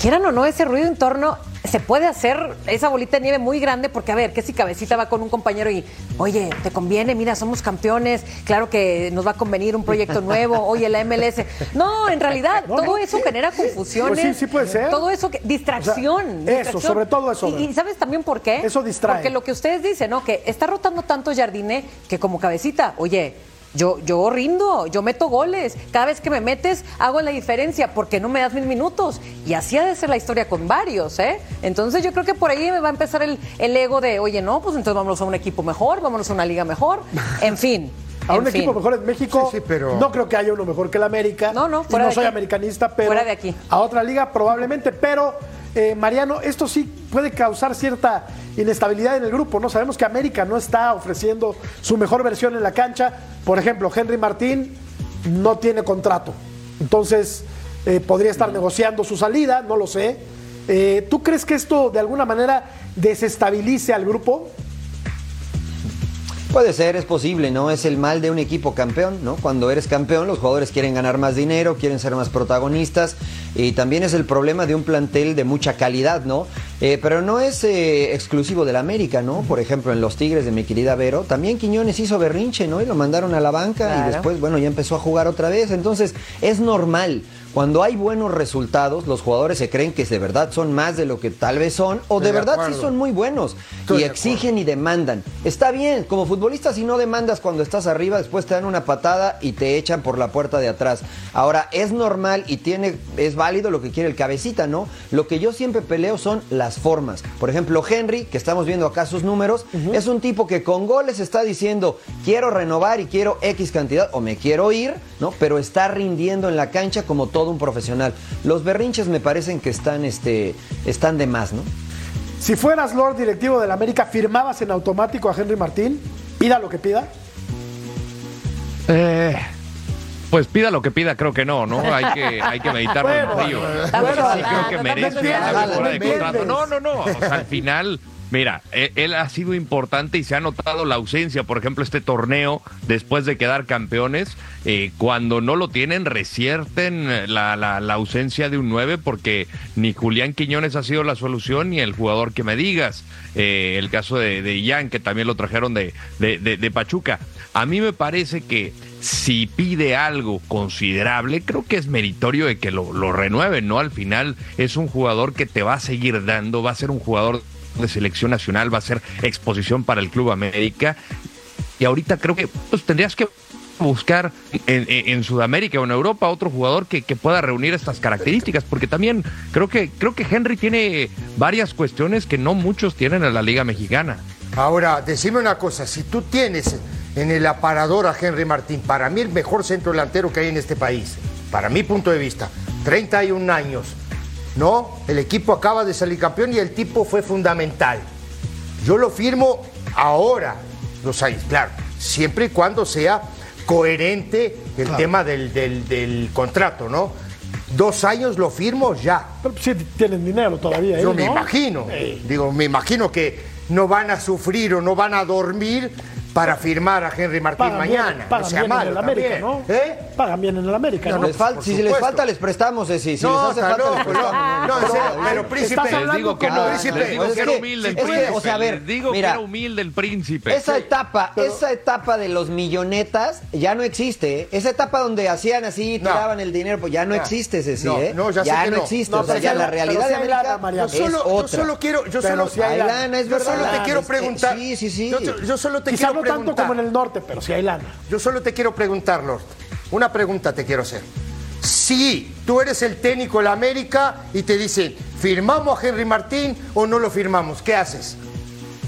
Quieran o no, ese ruido en torno se puede hacer esa bolita de nieve muy grande porque, a ver, que si Cabecita va con un compañero y, oye, te conviene, mira, somos campeones, claro que nos va a convenir un proyecto nuevo, oye, la MLS. No, en realidad, No, todo no. eso genera confusiones. Pues sí, sí puede ser. Todo eso, que, distracción. O sea, eso, sobre todo eso, Y, y. ¿sabes también por qué? Eso distrae. Porque lo que ustedes dicen, ¿no? Que está rotando tanto Jardine que como cabecita, oye, yo, yo rindo, yo meto goles. Cada vez que me metes, hago la diferencia porque no me das mil minutos. Y así ha de ser la historia con varios, ¿eh? Entonces yo creo que por ahí me va a empezar el, el ego de, oye, no, pues entonces vámonos a un equipo mejor, vámonos a una liga mejor. En fin. A un en fin. equipo mejor en México, Sí, sí, pero- no creo que haya uno mejor que el América. No, no, Y fuera no de soy aquí. americanista, pero Fuera de aquí. a otra liga probablemente, pero eh, Mariano, esto sí puede causar cierta inestabilidad en el grupo, ¿no? Sabemos que América no está ofreciendo su mejor versión en la cancha. Por ejemplo, Henry Martín no tiene contrato. Entonces, eh, podría estar negociando su salida, no lo sé. Eh, ¿Tú crees que esto de alguna manera desestabilice al grupo? Puede ser, es posible, ¿no? Es el mal de un equipo campeón, ¿no? Cuando eres campeón, los jugadores quieren ganar más dinero, quieren ser más protagonistas y también es el problema de un plantel de mucha calidad, ¿no? Eh, pero no es eh, exclusivo del América, ¿no? Por ejemplo, en los Tigres de mi querida Vero, también Quiñones hizo berrinche, ¿no? Y lo mandaron a la banca Claro. y después, bueno, ya empezó a jugar otra vez. Entonces, es normal. Cuando hay buenos resultados, los jugadores se creen que de verdad son más de lo que tal vez son, o de de verdad sí son muy buenos. Estoy y exigen y demandan. Está bien, como futbolista, si no demandas cuando estás arriba, después te dan una patada y te echan por la puerta de atrás. Ahora, es normal y tiene, es válido lo que quiere el cabecita, ¿no? Lo que yo siempre peleo son las formas. Por ejemplo, Henry, que estamos viendo acá sus números, es un tipo que con goles está diciendo, quiero renovar y quiero X cantidad, o me quiero ir, ¿no? Pero está rindiendo en la cancha como todo un profesional. Los berrinches me parecen que están, este, están de más, ¿no? Si fueras Lord directivo del América, ¿firmabas en automático a Henry Martín? Pida lo que pida. Eh, pues pida lo que pida, creo que no, ¿no? Hay que, hay que meditarlo en Bueno, frío. Estamos Bueno, Sí, creo que merece una mejora de ¿me contrato. No, no, no. O sea, al final, mira, él, él ha sido importante y se ha notado la ausencia. Por ejemplo, este torneo, después de quedar campeones, eh, cuando no lo tienen, resierten la, la- la ausencia de un 9 porque ni Julián Quiñones ha sido la solución ni el jugador que me digas. Eh, el caso de, de Ian, que también lo trajeron de, de- de- de Pachuca. A mí me parece que si pide algo considerable, creo que es meritorio de que lo, lo renueven, ¿no? Al final es un jugador que te va a seguir dando, va a ser un jugador de selección nacional, va a ser exposición para el Club América. Y ahorita creo que pues, tendrías que buscar en, Sudamérica o en Europa otro jugador que, que pueda reunir estas características, porque también creo que, creo que Henry tiene varias cuestiones que no muchos tienen en la Liga Mexicana. Ahora, decime una cosa, si tú tienes en el aparador a Henry Martín, para mí el mejor centro delantero que hay en este país, para mi punto de vista, 31 años, ¿no? El equipo acaba de salir campeón y el tipo fue fundamental. Yo lo firmo ahora, los años, claro, siempre y cuando sea coherente el tema del, del- del contrato, ¿no? Dos años lo firmo ya. Pero sí tienen dinero todavía. Yo ¿eh? me ¿no? imagino, digo, me imagino que no van a sufrir o no van a dormir para firmar a Henry Martín pagan bien, mañana. pagan no sea bien en el América, ¿no? ¿Eh? Pagan bien en el América, No, ¿no? Les si les falta, les prestamos, Ceci. Si no, les hace falta, les prestamos. no, serio, pero príncipe. Estás hablando Les digo que con- no, príncipe. les digo que es era humilde el príncipe. o sea, a ver, les digo mira, que era humilde el príncipe. Esa etapa, esa etapa de los millonetas ya no existe. ¿eh? Esa etapa donde hacían así, tiraban el dinero, pues ya no No. existe, Ceci, No, ¿eh? no, ya sé que no no. existe. No, o sea, ya sí la realidad de sí América es solo, yo otra. solo quiero, yo solo, yo te quiero preguntar. Sí, sí, sí. Yo, solo te quiero no tanto como en el norte, pero sí hay lana. Yo solo te quiero preguntar, Lord. Una pregunta te quiero hacer. Si tú eres el técnico de la América y te dicen, ¿firmamos a Henry Martín o no lo firmamos? ¿Qué haces?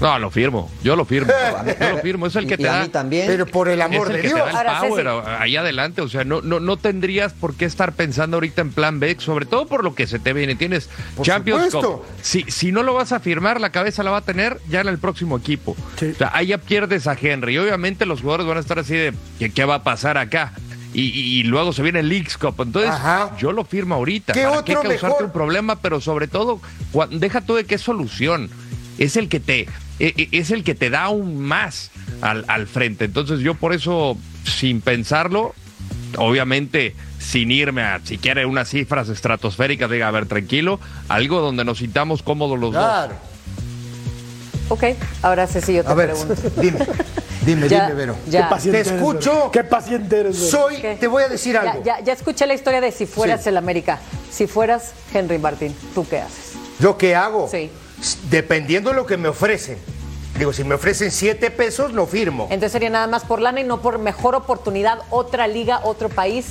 No, lo firmo. Yo lo firmo. Yo lo firmo. Es el que Y te a da. mí también. Pero por el amor es el de que Dios. te da el Ahora, power Ceci. ahí adelante. O sea, no, no, no tendrías por qué estar pensando ahorita en plan B, sobre todo por lo que se te viene. Tienes Por Champions supuesto. Cup. Si, si no lo vas a firmar, la cabeza la va a tener ya en el próximo equipo. Sí. O sea, ahí ya pierdes a Henry. Y obviamente los jugadores van a estar así de ¿qué, qué va a pasar acá? Y, y- y luego se viene el Leagues Cup. Entonces, Ajá. yo lo firmo ahorita. ¿Qué ¿Para qué otro causarte mejor? un problema? Pero sobre todo, deja tú de qué solución. Es el que te, es el que te da aún más al, al frente. Entonces, yo por eso, sin pensarlo, obviamente sin irme a siquiera unas cifras estratosféricas, diga, a ver, tranquilo, algo donde nos sintamos cómodos los Claro. Ok, ahora Ceci, yo te A ver, pregunto. dime, dime, Ya, dime, Vero. ya. Qué paciente Te eres, escucho. Vero. Qué paciente eres, Vero. Soy, ¿Qué? te voy a decir Ya, algo. ya, ya escuché la historia de si fueras Sí. el América. Si fueras Henry Martín, ¿tú qué haces? ¿Yo qué hago? Sí. Dependiendo de lo que me ofrecen. Digo, si me ofrecen siete pesos, lo firmo. Entonces sería nada más por lana y no por mejor oportunidad, otra liga, otro país.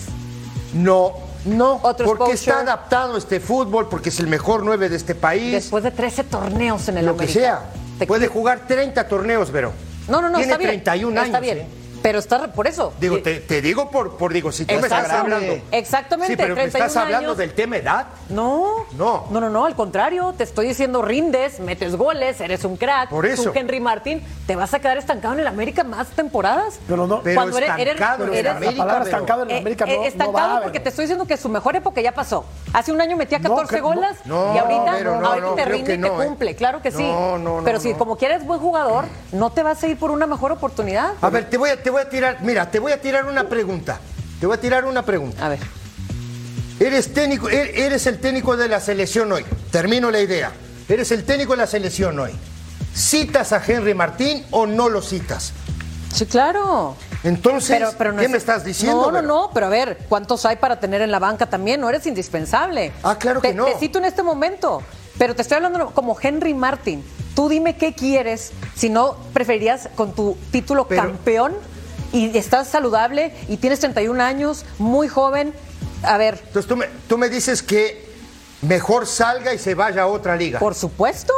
No, no, Otro porque exposure. está adaptado este fútbol, porque es el mejor nueve de este país. Después de 13 torneos en el lo que América. sea. Te- Puede jugar 30 torneos, Vero. No, no, no, Tiene está bien. 31 años. Está bien. ¿eh? Pero está por eso. Digo, Y- te, te digo por, por digo, si tú me estás hablando. Exactamente, Sí, pero me 31 estás hablando años. del tema edad. No, No. no, no, no, al contrario, te estoy diciendo rindes, metes goles, eres un crack. Por eso. Tú, Henry Martín, te vas a quedar estancado en el América más temporadas. Pero no. Pero Cuando eres- eres- estancado en el eres- la América, palabra estancado en Eh, América eh, no, estancado no va, porque te estoy diciendo que su mejor época ya pasó. Hace un año metía No, 14 que- no, goles no, y ahorita, pero no, ahorita no, te rinde y no, te ¿eh? cumple, claro que sí. No, no, no, pero si no. como quieres buen jugador, no te vas a ir por una mejor oportunidad. A ver, te voy a, voy a tirar, mira, te voy a tirar una pregunta. Te voy a tirar una pregunta. A ver. Eres técnico, er- eres el técnico de la selección hoy. Termino la idea. Eres el técnico de la selección hoy. ¿Citas a Henry Martín o no lo citas? Sí, claro. Entonces, Pero, pero no ¿qué es- me estás diciendo? No, no, no, pero a ver, ¿cuántos hay para tener en la banca también? No eres indispensable. Ah, claro que Te- no. Te cito en este momento, pero te estoy hablando como Henry Martin. Tú dime qué quieres, si no preferirías con tu título Pero- campeón y estás saludable y tienes 31 años, muy joven. A ver, Entonces tú me, tú me dices que mejor salga y se vaya a otra liga. por supuesto.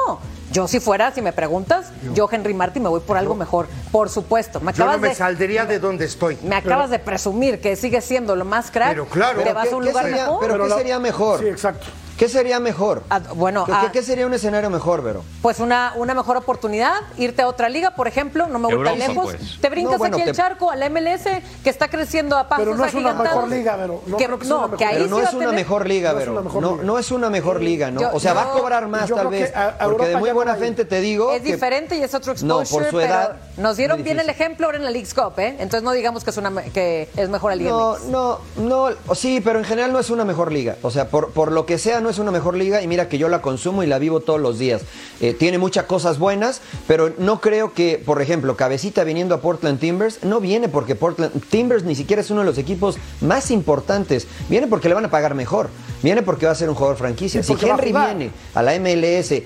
Yo si fuera, si me preguntas, yo, Henry Martin me voy por algo mejor. Por supuesto. Me Yo acabas no me de saldría de donde estoy. me acabas de presumir que sigues siendo lo más crack. Pero claro. te Pero vas ¿Qué- a un lugar sería- mejor. pero ¿qué la- sería mejor? Sí, exacto. ¿Qué sería mejor? Ah, bueno, ¿Qué, ah, qué- sería un escenario mejor, Vero? Pues una, una mejor oportunidad, irte a otra liga, por ejemplo, no me voy tan lejos. pues. Te brincas No, bueno, aquí el te- charco, al MLS, que está creciendo a pasos Pero no es una agigantados. mejor liga, Vero. No que, creo que no, que ahí Pero sí no es una tener- mejor liga, No es Vero. una mejor No, liga. no es una mejor liga, ¿no? Yo- o sea, va a cobrar más tal vez. porque de muy buena no gente te digo. Es que- diferente y es otro No, exposure, por su edad, pero nos dieron bien el ejemplo ahora en la League's Cup, ¿eh? Entonces no digamos que es, una, que es mejor la Liga No, no, no, sí, pero en general no es una mejor liga. O sea, por, por lo que sea, no es una mejor liga. Y mira que yo la consumo y la vivo todos los días. Eh, tiene muchas cosas buenas, pero no creo que, por ejemplo, Cabecita viniendo a Portland Timbers, no viene porque Portland Timbers ni siquiera es uno de los equipos más importantes. Viene porque le van a pagar mejor. Viene porque va a ser un jugador franquicia. Si va Henry viene a la MLS,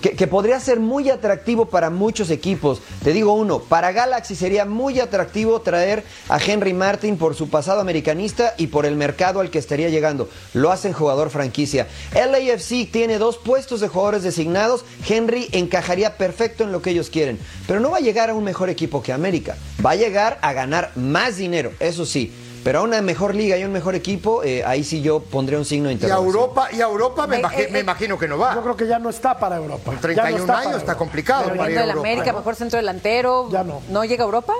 que, que podría ser muy atractivo para muchos equipos. Te digo uno, para Galaxy sería muy atractivo traer a Henry Martin por su pasado americanista y por el mercado al que estaría llegando. Lo hacen jugador franquicia. LAFC tiene dos puestos de jugadores designados. Henry encajaría perfecto en lo que ellos quieren. Pero no va a llegar a un mejor equipo que América. Va a llegar a ganar más dinero, eso sí. Pero a una mejor liga y un mejor equipo, eh, ahí sí yo pondría un signo de Y a. Europa, y a Europa me, Eh, imagi- eh, me eh, imagino que no va. Yo creo que ya no está para Europa. Con Ya no 31 está para años está complicado Pero para ir a de la Europa. América, ¿no? mejor centro delantero. Ya no. ¿No llega a Europa?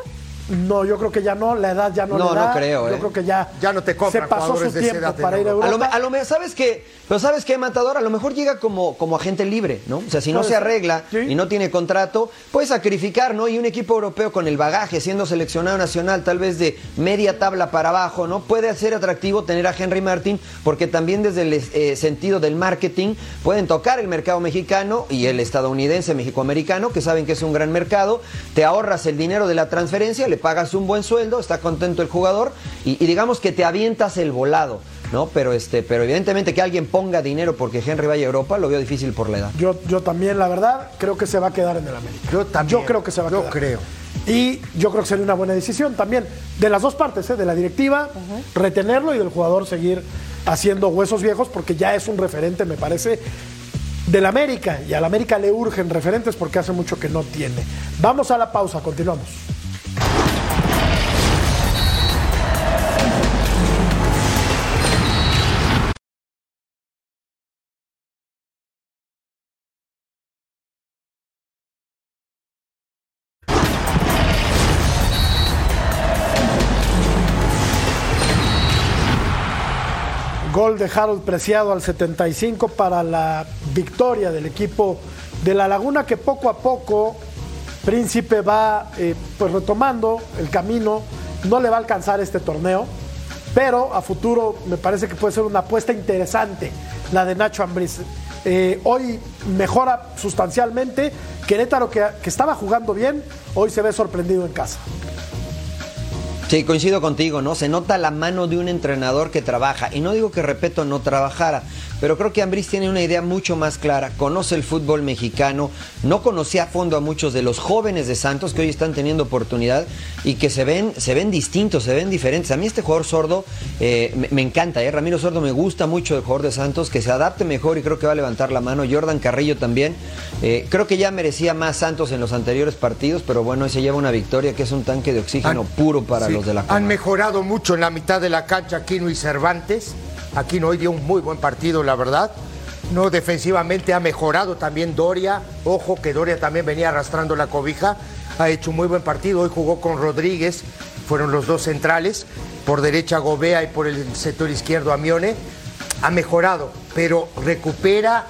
No, yo creo que ya no, la edad ya no, No, le da. no creo, Yo ¿eh? creo que ya, Ya no te compran se pasó su tiempo para ir a Europa. A lo, a lo ¿sabes qué? Pero ¿sabes qué, Matador? A lo mejor llega como, como agente libre, ¿no? O sea, si no se arregla Sí. y no tiene contrato, puede sacrificar, ¿no? Y un equipo europeo con el bagaje, siendo seleccionado nacional, tal vez de media tabla para abajo, ¿no? Puede ser atractivo tener a Henry Martin, porque también desde el eh, sentido del marketing pueden tocar el mercado mexicano y el estadounidense, mexicoamericano, que saben que es un gran mercado. Te ahorras el dinero de la transferencia, le pagas un buen sueldo, está contento el jugador y, y digamos que te avientas el volado. ¿no? Pero este, pero evidentemente que alguien ponga dinero porque Henry vaya a Europa lo veo difícil por la edad. Yo, yo también, la verdad, creo que se va a quedar en el América. Yo también. Yo creo que se va a Yo quedar. creo. Y yo creo que sería una buena decisión también. De las dos partes, ¿eh? de la directiva, retenerlo y del jugador seguir haciendo huesos viejos porque ya es un referente, me parece, del América. Y al América le urgen referentes porque hace mucho que no tiene. Vamos a la pausa, continuamos. Gol de Harold Preciado al 75 para la victoria del equipo de La Laguna que poco a poco Príncipe va eh, pues retomando el camino. No le va a alcanzar este torneo, pero a futuro me parece que puede ser una apuesta interesante la de Nacho Ambriz. Eh, hoy mejora sustancialmente. Querétaro que, que estaba jugando bien, hoy se ve sorprendido en casa. Sí, coincido contigo, ¿no? Se nota la mano de un entrenador que trabaja. Y no digo que, repito, no trabajara, pero creo que Ambriz tiene una idea mucho más clara. Conoce el fútbol mexicano, no conocía a fondo a muchos de los jóvenes de Santos que hoy están teniendo oportunidad y que se ven, se ven distintos, se ven diferentes. A mí este jugador sordo eh, me, me encanta, ¿eh? Ramiro Sordo me gusta mucho el jugador de Santos, que se adapte mejor y creo que va a levantar la mano. Jordan Carrillo también. Eh, creo que ya merecía más Santos en los anteriores partidos, pero bueno, hoy se lleva una victoria que es un tanque de oxígeno Han- puro para sí, los de la Han Coma. mejorado mucho en la mitad de la cancha Aquino y Cervantes. Aquino hoy dio un muy buen partido, la verdad. No, defensivamente ha mejorado también Doria. Ojo que Doria también venía arrastrando la cobija. Ha hecho un muy buen partido. Hoy jugó con Rodríguez. Fueron los dos centrales. Por derecha Gobea y por el sector izquierdo Amione. ha mejorado, pero recupera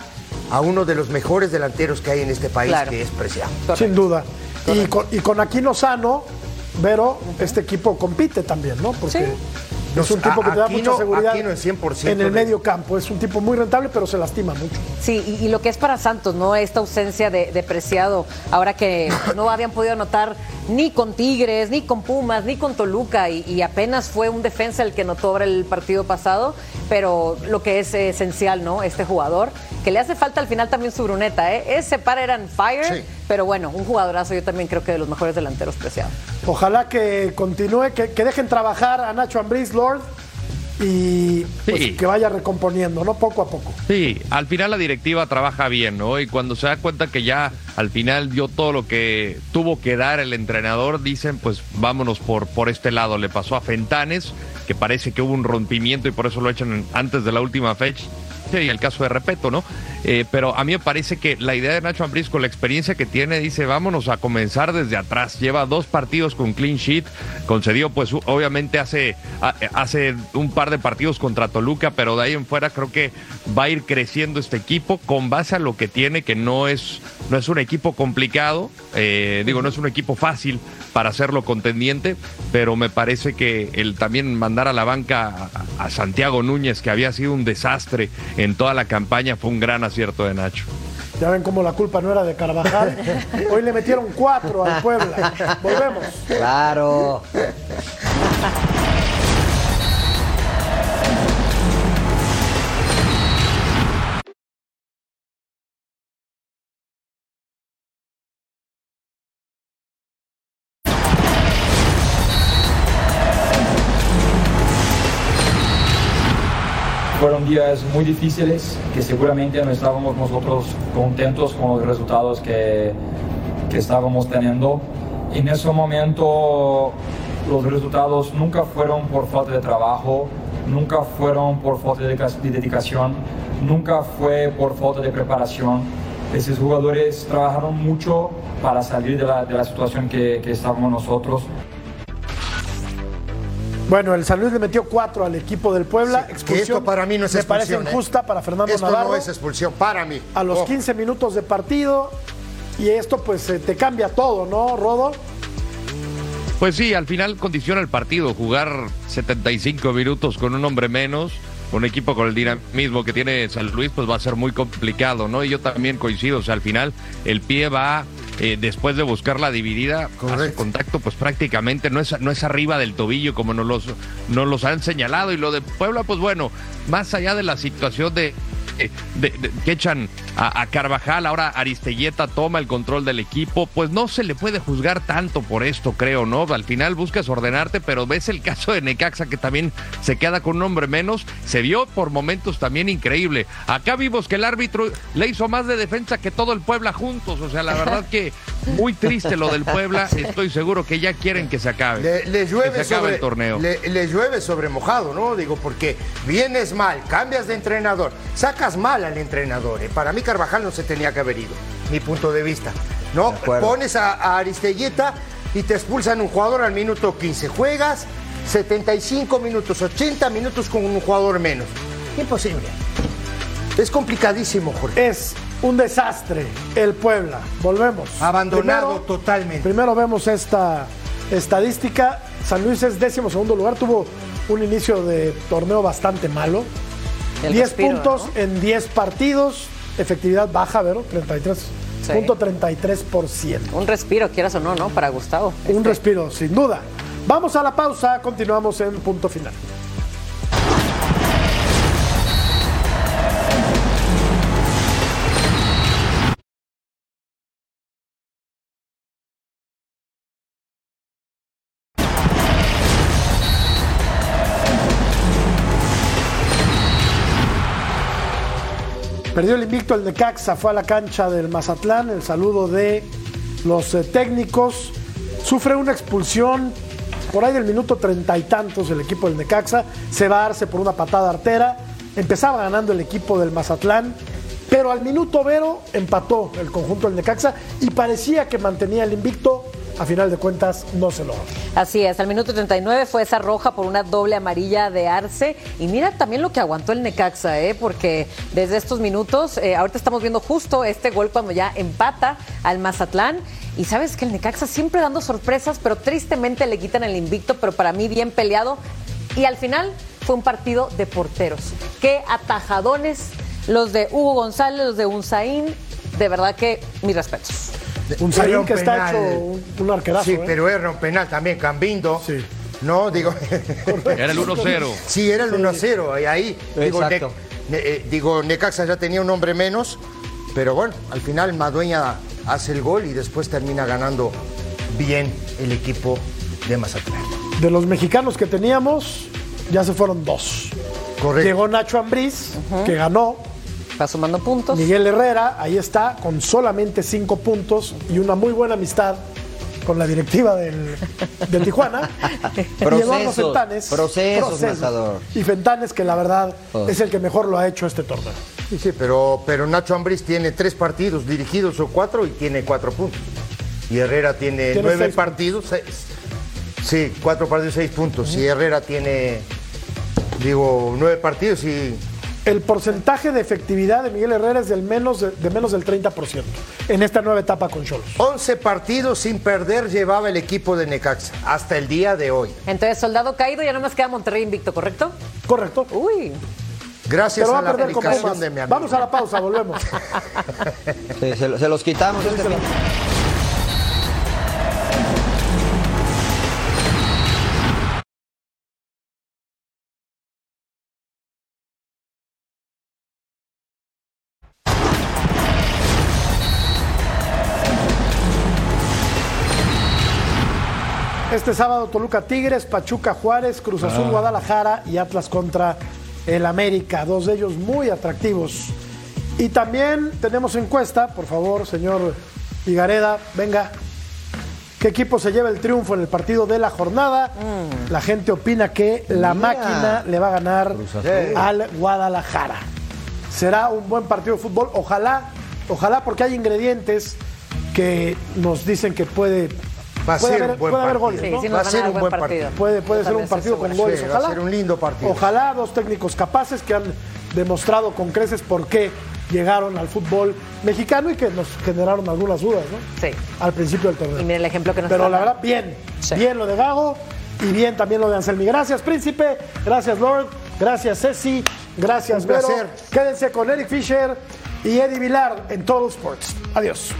a uno de los mejores delanteros que hay en este país, Claro. que es Preciado. Sin duda. Y con, y con Aquino Sano, Vero, este equipo compite también, ¿no? Porque Sí. Es un tipo que te da mucha seguridad Aquino en 100% en el de- medio campo. Es un tipo muy rentable, pero se lastima mucho. Sí, y, y lo que es para Santos, ¿no? Esta ausencia de, de Preciado, ahora que no habían podido anotar ni con Tigres, ni con Pumas, ni con Toluca, y, y apenas fue un defensa el que notó ahora el partido pasado, pero lo que es esencial, ¿no? Este jugador, que le hace falta al final también su bruneta, ¿eh? Ese par eran fire, Sí. pero bueno, un jugadorazo, yo también creo que de los mejores delanteros Preciado. Ojalá que continúe, que, que dejen trabajar a Nacho Ambriz, Lord, y pues, Sí. que vaya recomponiendo, ¿no? Poco a poco. Sí, al final la directiva trabaja bien, ¿no? Y cuando se da cuenta que ya al final dio todo lo que tuvo que dar el entrenador, dicen, pues vámonos por, por este lado. Le pasó a Fentanes, que parece que hubo un rompimiento y por eso lo echan antes de la última fecha. Y el caso de Repeto, ¿no? Eh, pero a mí me parece que la idea de Nacho Ambriz con la experiencia que tiene, dice, vámonos a comenzar desde atrás. Lleva dos partidos con clean sheet, concedió pues obviamente hace, hace un par de partidos contra Toluca, pero de ahí en fuera creo que va a ir creciendo este equipo con base a lo que tiene, que no es, no es un equipo complicado, eh, digo, no es un equipo fácil para hacerlo contendiente, pero me parece que el también mandar a la banca a Santiago Núñez, que había sido un desastre en toda la campaña, fue un gran acierto de Nacho. Ya ven cómo la culpa no era de Carvajal. Hoy le metieron cuatro al Puebla. Volvemos. Claro. Fueron días muy difíciles que seguramente no estábamos nosotros contentos con los resultados que, que estábamos teniendo. En ese momento los resultados nunca fueron por falta de trabajo, nunca fueron por falta de dedica- de dedicación, nunca fue por falta de preparación. Esos jugadores trabajaron mucho para salir de la, de la situación que, que estábamos nosotros. Bueno, el San Luis le metió cuatro al equipo del Puebla. Que expulsión. esto para mí no es Me parece expulsión. ¿eh? injusta para Fernando Esto Navarro. no es expulsión, para mí. a los Ojo. 15 minutos de partido. Y esto pues eh, te cambia todo, ¿no, Rodo? Pues sí, al final condiciona el partido. Jugar 75 minutos con un hombre menos, un equipo con el dinamismo que tiene San Luis, pues va a ser muy complicado, ¿no? Y yo también coincido, o sea, al final el pie va, eh, después de buscar la dividida, hace contacto, pues prácticamente no es, no es arriba del tobillo como nos los, nos los han señalado. Y lo de Puebla, pues bueno, más allá de la situación de eh, de- de- que echan a, a Carvajal, ahora Aristelleta toma el control del equipo, pues no se le puede juzgar tanto por esto, creo, ¿no? Al final buscas ordenarte, pero ves el caso de Necaxa que también se queda con un hombre menos, se vio por momentos también increíble. Acá vimos que el árbitro le hizo más de defensa que todo el Puebla juntos, o sea, la verdad que muy triste lo del Puebla, estoy seguro que ya quieren que se acabe. Le, le llueve que se acabe sobre el torneo. Le, le llueve sobre mojado, ¿no? Digo, porque vienes mal, cambias de entrenador, sacas mal al entrenador. ¿eh? Para mí Carvajal no se tenía que haber ido, mi punto de vista. No, De pones a, a Aristelleta y te expulsan un jugador al minuto 15. Juegas 75 minutos, 80 minutos con un jugador menos. Imposible. Es complicadísimo, Jorge. Es un desastre el Puebla. Volvemos. Abandonado Primero- totalmente. Primero vemos esta estadística. San Luis es décimo segundo lugar. Tuvo un inicio de torneo bastante malo. El 10 respiro, puntos ¿no? en 10 partidos. Efectividad baja, ¿verdad? 33. Sí. Punto 33%. Un respiro, quieras o no, ¿no? Para Gustavo. Un Este, respiro, sin duda. Vamos a la pausa, continuamos en punto final. Perdió el invicto el Necaxa, fue a la cancha del Mazatlán, el saludo de los eh, técnicos. Sufre una expulsión por ahí del minuto treinta y tantos el equipo del Necaxa, se va a darse por una patada artera. Empezaba ganando el equipo del Mazatlán, pero al minuto Vero empató el conjunto del Necaxa y parecía que mantenía el invicto a final de cuentas no se logró. Así es, al minuto 39 fue esa roja por una doble amarilla de Arce. Y mira también lo que aguantó el Necaxa, ¿eh? porque desde estos minutos, eh, ahorita estamos viendo justo este gol cuando ya empata al Mazatlán. Y sabes que el Necaxa siempre dando sorpresas, pero tristemente le quitan el invicto, pero para mí bien peleado. Y al final fue un partido de porteros. Qué atajadones los de Hugo González, los de Unzaín. De verdad que mis respetos. Un Sarín que está penal. hecho un, un arquerazo. Sí, ¿eh? pero era un penal también, Cambindo. Sí. No, digo. Era el 1-0. Sí, era el 1-0. Y ahí, digo, Exacto. Ne- Ne- eh, digo, Necaxa ya tenía un hombre menos, pero bueno, al final Madueña hace el gol y después termina ganando bien el equipo de Mazatlán. De los mexicanos que teníamos, ya se fueron dos. Correcto. Llegó Nacho Ambriz, que ganó. Va sumando puntos. Miguel Herrera, ahí está, con solamente cinco puntos y una muy buena amistad con la directiva del, de Tijuana. y Eduardo Procesos, Fentanes. procesos, Matador. Y Fentanes, que la verdad Oh. es el que mejor lo ha hecho este torneo. Sí, sí, pero, pero Nacho Ambriz tiene tres partidos dirigidos o cuatro y tiene cuatro puntos. Y Herrera tiene, Tiene nueve seis partidos, seis. Sí, cuatro partidos, seis puntos. Y Herrera tiene, digo, nueve partidos y El porcentaje de efectividad de Miguel Herrera es del menos de, de menos del 30% en esta nueva etapa con Cholos. 11 partidos sin perder llevaba el equipo de Necaxa hasta el día de hoy. Entonces, soldado caído, ya no más queda Monterrey invicto, ¿correcto? Correcto. Uy. Gracias a a la aplicación de mi amigo. Vamos a la pausa, volvemos. Sí, se, se los quitamos. este fin. Este sábado Toluca Tigres, Pachuca Juárez, Cruz Azul Ah. Guadalajara y Atlas contra el América, dos de ellos muy atractivos. Y también tenemos encuesta, por favor, señor Higareda, venga. ¿Qué equipo se lleva el triunfo en el partido de la jornada? La gente opina que la Mira. máquina le va a ganar al Guadalajara. Será un buen partido de fútbol, ojalá, ojalá porque hay ingredientes que nos dicen que puede, Va a puede ser haber, un buen puede haber goles. Sí, ¿no? sí Va a ser un buen partido. partido. Puede, ser un partido con goles, Sí, va a ojalá. ser un lindo partido. Ojalá dos técnicos capaces que han demostrado con creces por qué llegaron al fútbol mexicano y que nos generaron algunas dudas, ¿no? Sí. Al principio del torneo. Y mira el ejemplo que nos Pero la verdad, bien. Sí. Bien lo de Gago y bien también lo de Anselmi. Gracias, Príncipe. Gracias, Lord. Gracias, Ceci. Gracias, Un Vero. placer. Quédense con Eric Fisher y Eddie Vilar en Total Sports. Adiós.